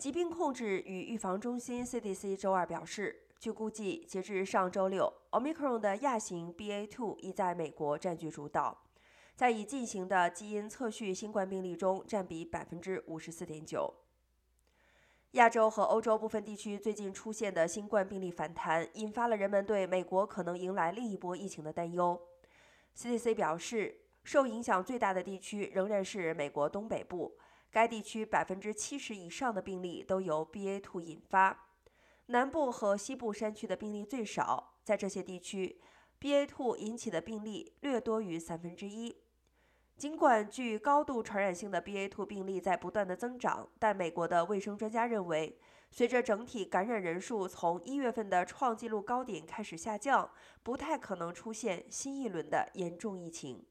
疾病控制与预防中心 （CDC） 周二表示，据估计，截至上周六，Omicron 的亚型 BA.2 已在美国占据主导，在已进行的基因测序新冠病例中占比百分之五十四点九。亚洲和欧洲部分地区最近出现的新冠病例反弹，引发了人们对美国可能迎来另一波疫情的担忧。CDC 表示，受影响最大的地区仍然是美国东北部。该地区百分之七十以上的病例都由 BA.2 引发，南部和西部山区的病例最少。在这些地区，BA.2 引起的病例略多于三分之一。尽管具高度传染性的 BA.2 病例在不断的增长，但美国的卫生专家认为，随着整体感染人数从一月份的创纪录高点开始下降，不太可能出现新一轮的严重疫情。